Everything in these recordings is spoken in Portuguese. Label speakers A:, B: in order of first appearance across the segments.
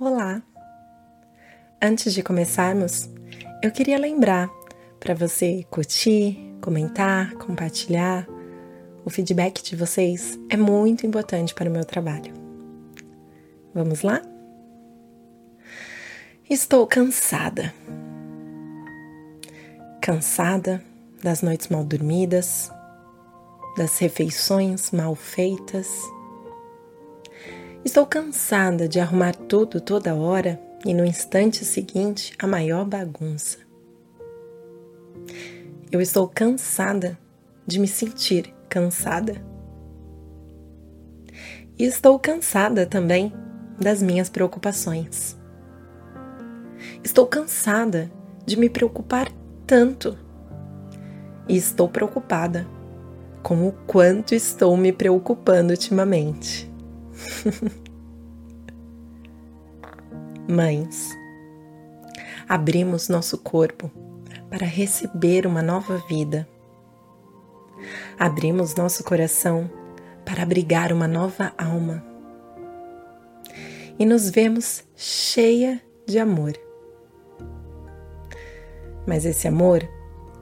A: Olá! Antes de começarmos, eu queria lembrar para você curtir, comentar, compartilhar. O feedback de vocês é muito importante para o meu trabalho. Vamos lá? Estou cansada. Cansada das noites mal dormidas, das refeições mal feitas. Estou cansada de arrumar tudo toda hora e no instante seguinte a maior bagunça. Eu estou cansada de me sentir cansada. E estou cansada também das minhas preocupações. Estou cansada de me preocupar tanto. E estou preocupada com o quanto estou me preocupando ultimamente. Mães, abrimos nosso corpo para receber uma nova vida. Abrimos nosso coração para abrigar uma nova alma. E nos vemos cheia de amor. Mas esse amor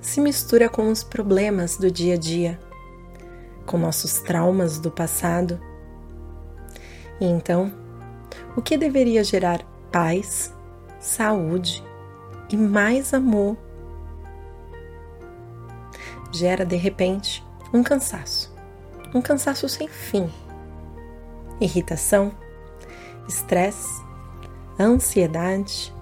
A: se mistura com os problemas do dia a dia, com nossos traumas do passado. E então, o que deveria gerar paz, saúde e mais amor gera de repente um cansaço, um cansaço sem fim, irritação, estresse, ansiedade,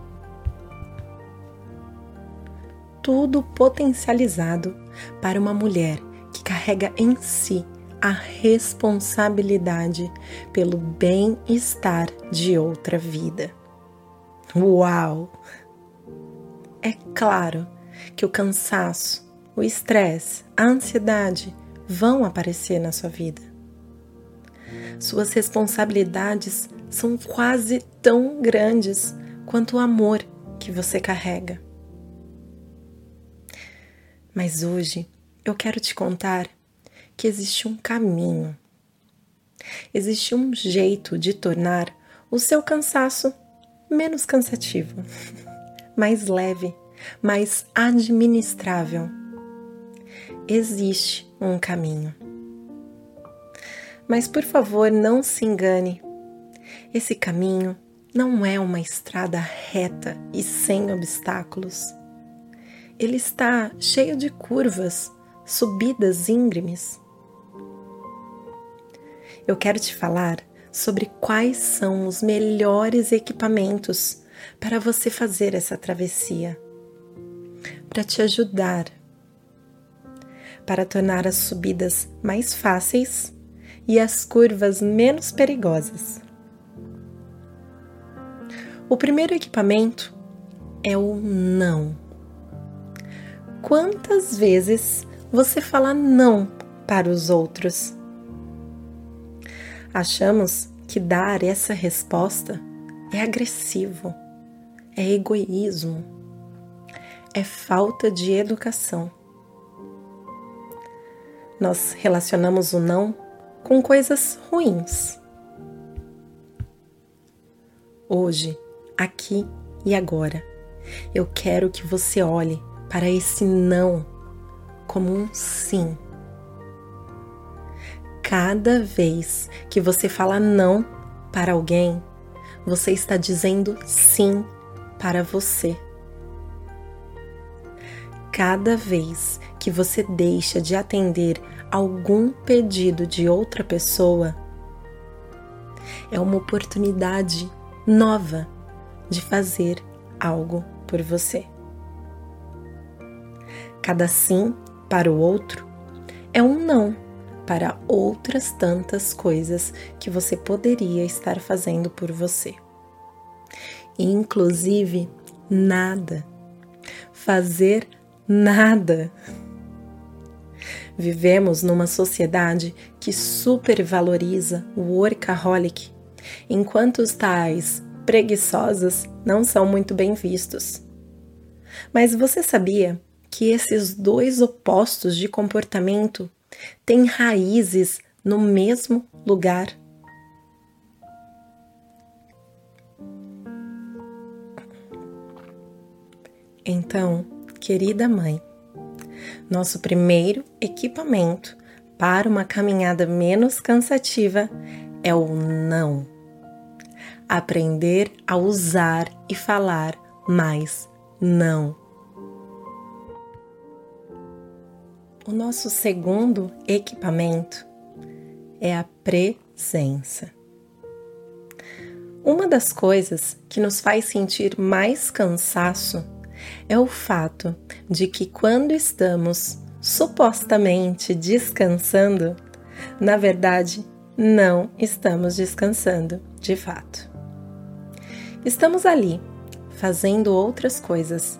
A: tudo potencializado para uma mulher que carrega em si a responsabilidade pelo bem-estar de outra vida. Uau! É claro que o cansaço, o estresse, a ansiedade vão aparecer na sua vida. Suas responsabilidades são quase tão grandes quanto o amor que você carrega. Mas hoje eu quero te contar que existe um caminho, existe um jeito de tornar o seu cansaço menos cansativo, mais leve, mais administrável. Existe um caminho. Mas por favor, não se engane. Esse caminho não é uma estrada reta e sem obstáculos ele está cheio de curvas, subidas íngremes. Eu quero te falar sobre quais são os melhores equipamentos para você fazer essa travessia, para te ajudar, para tornar as subidas mais fáceis e as curvas menos perigosas. O primeiro equipamento é o não. Quantas vezes você fala não para os outros? Achamos que dar essa resposta é agressivo, é egoísmo, é falta de educação. Nós relacionamos o não com coisas ruins. Hoje, aqui e agora, eu quero que você olhe para esse não como um sim. Cada vez que você fala não para alguém, você está dizendo sim para você. Cada vez que você deixa de atender algum pedido de outra pessoa, é uma oportunidade nova de fazer algo por você. Cada sim para o outro é um não para outras tantas coisas que você poderia estar fazendo por você. Inclusive, nada. Fazer nada. Vivemos numa sociedade que supervaloriza o workaholic, enquanto os tais preguiçosos não são muito bem vistos. Mas você sabia que esses dois opostos de comportamento tem raízes no mesmo lugar. Então, querida mãe, nosso primeiro equipamento para uma caminhada menos cansativa é o não. Aprender a usar e falar mais não O nosso segundo equipamento é a presença. Uma das coisas que nos faz sentir mais cansaço é o fato de que quando estamos supostamente descansando, na verdade, não estamos descansando de fato. Estamos ali, fazendo outras coisas,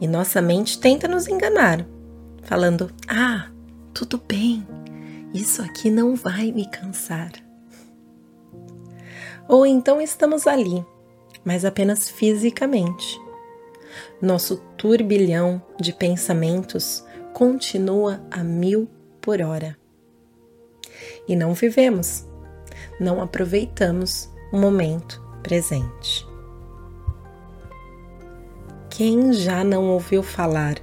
A: e nossa mente tenta nos enganar, falando: Ah, tudo bem, isso aqui não vai me cansar. Ou então estamos ali, mas apenas fisicamente nosso turbilhão de pensamentos continua a mil por hora. E não vivemos, não aproveitamos o momento presente. Quem já não ouviu falar,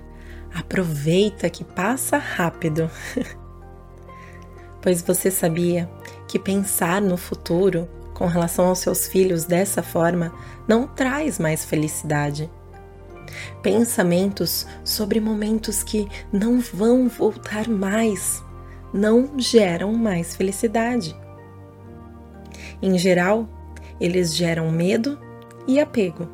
A: aproveita que passa rápido. pois você sabia que pensar no futuro com relação aos seus filhos dessa forma não traz mais felicidade, Pensamentos sobre momentos que não vão voltar mais não geram mais felicidade. Em geral, eles geram medo e apego.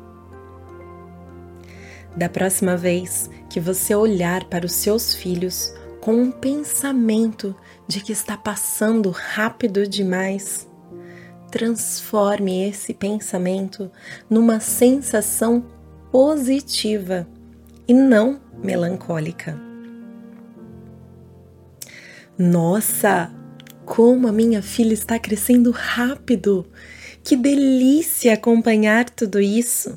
A: Da próxima vez que você olhar para os seus filhos com um pensamento de que está passando rápido demais, transforme esse pensamento numa sensação positiva e não melancólica. Nossa, como a minha filha está crescendo rápido! Que delícia acompanhar tudo isso!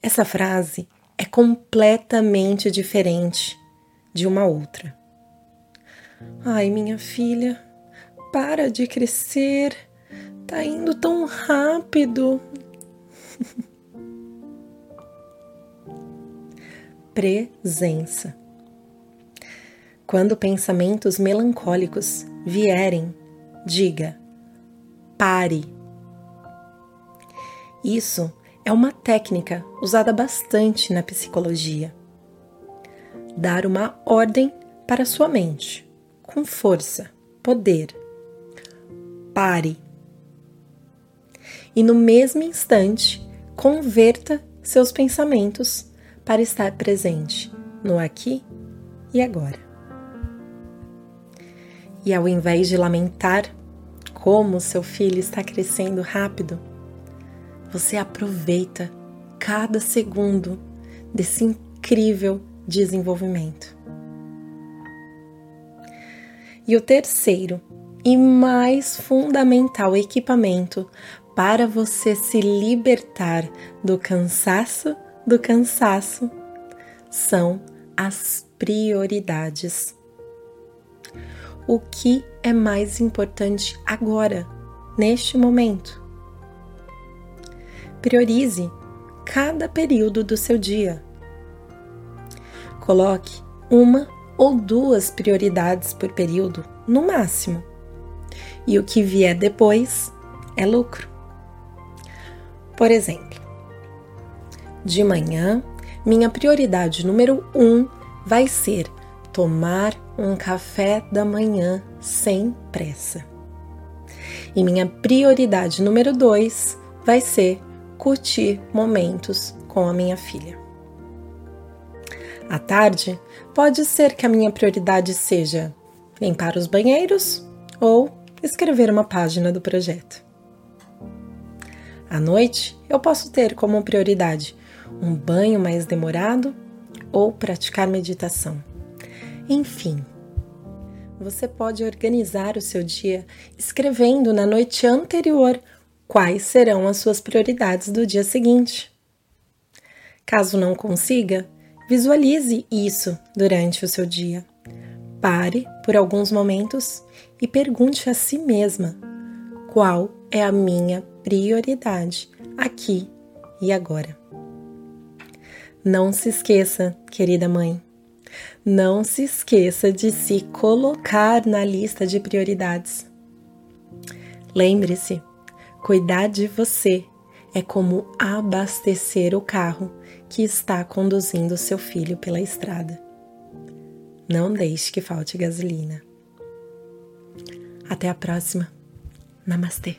A: Essa frase é completamente diferente de uma outra. Ai, minha filha, para de crescer, tá indo tão rápido. presença. Quando pensamentos melancólicos vierem, diga: pare. Isso é uma técnica usada bastante na psicologia. Dar uma ordem para sua mente, com força, poder. Pare. E no mesmo instante, converta seus pensamentos para estar presente no aqui e agora. E ao invés de lamentar como seu filho está crescendo rápido, você aproveita cada segundo desse incrível desenvolvimento. E o terceiro e mais fundamental equipamento para você se libertar do cansaço do cansaço são as prioridades. O que é mais importante agora, neste momento? Priorize cada período do seu dia. Coloque uma ou duas prioridades por período, no máximo. E o que vier depois é lucro. Por exemplo, de manhã, minha prioridade número um vai ser tomar um café da manhã sem pressa. E minha prioridade número dois vai ser curtir momentos com a minha filha. À tarde, pode ser que a minha prioridade seja limpar os banheiros ou escrever uma página do projeto. À noite, eu posso ter como prioridade um banho mais demorado ou praticar meditação. Enfim, você pode organizar o seu dia escrevendo na noite anterior quais serão as suas prioridades do dia seguinte. Caso não consiga, visualize isso durante o seu dia. Pare por alguns momentos e pergunte a si mesma: qual é a minha prioridade aqui e agora? Não se esqueça, querida mãe, não se esqueça de se colocar na lista de prioridades. Lembre-se, cuidar de você é como abastecer o carro que está conduzindo seu filho pela estrada. Não deixe que falte gasolina. Até a próxima. Namastê.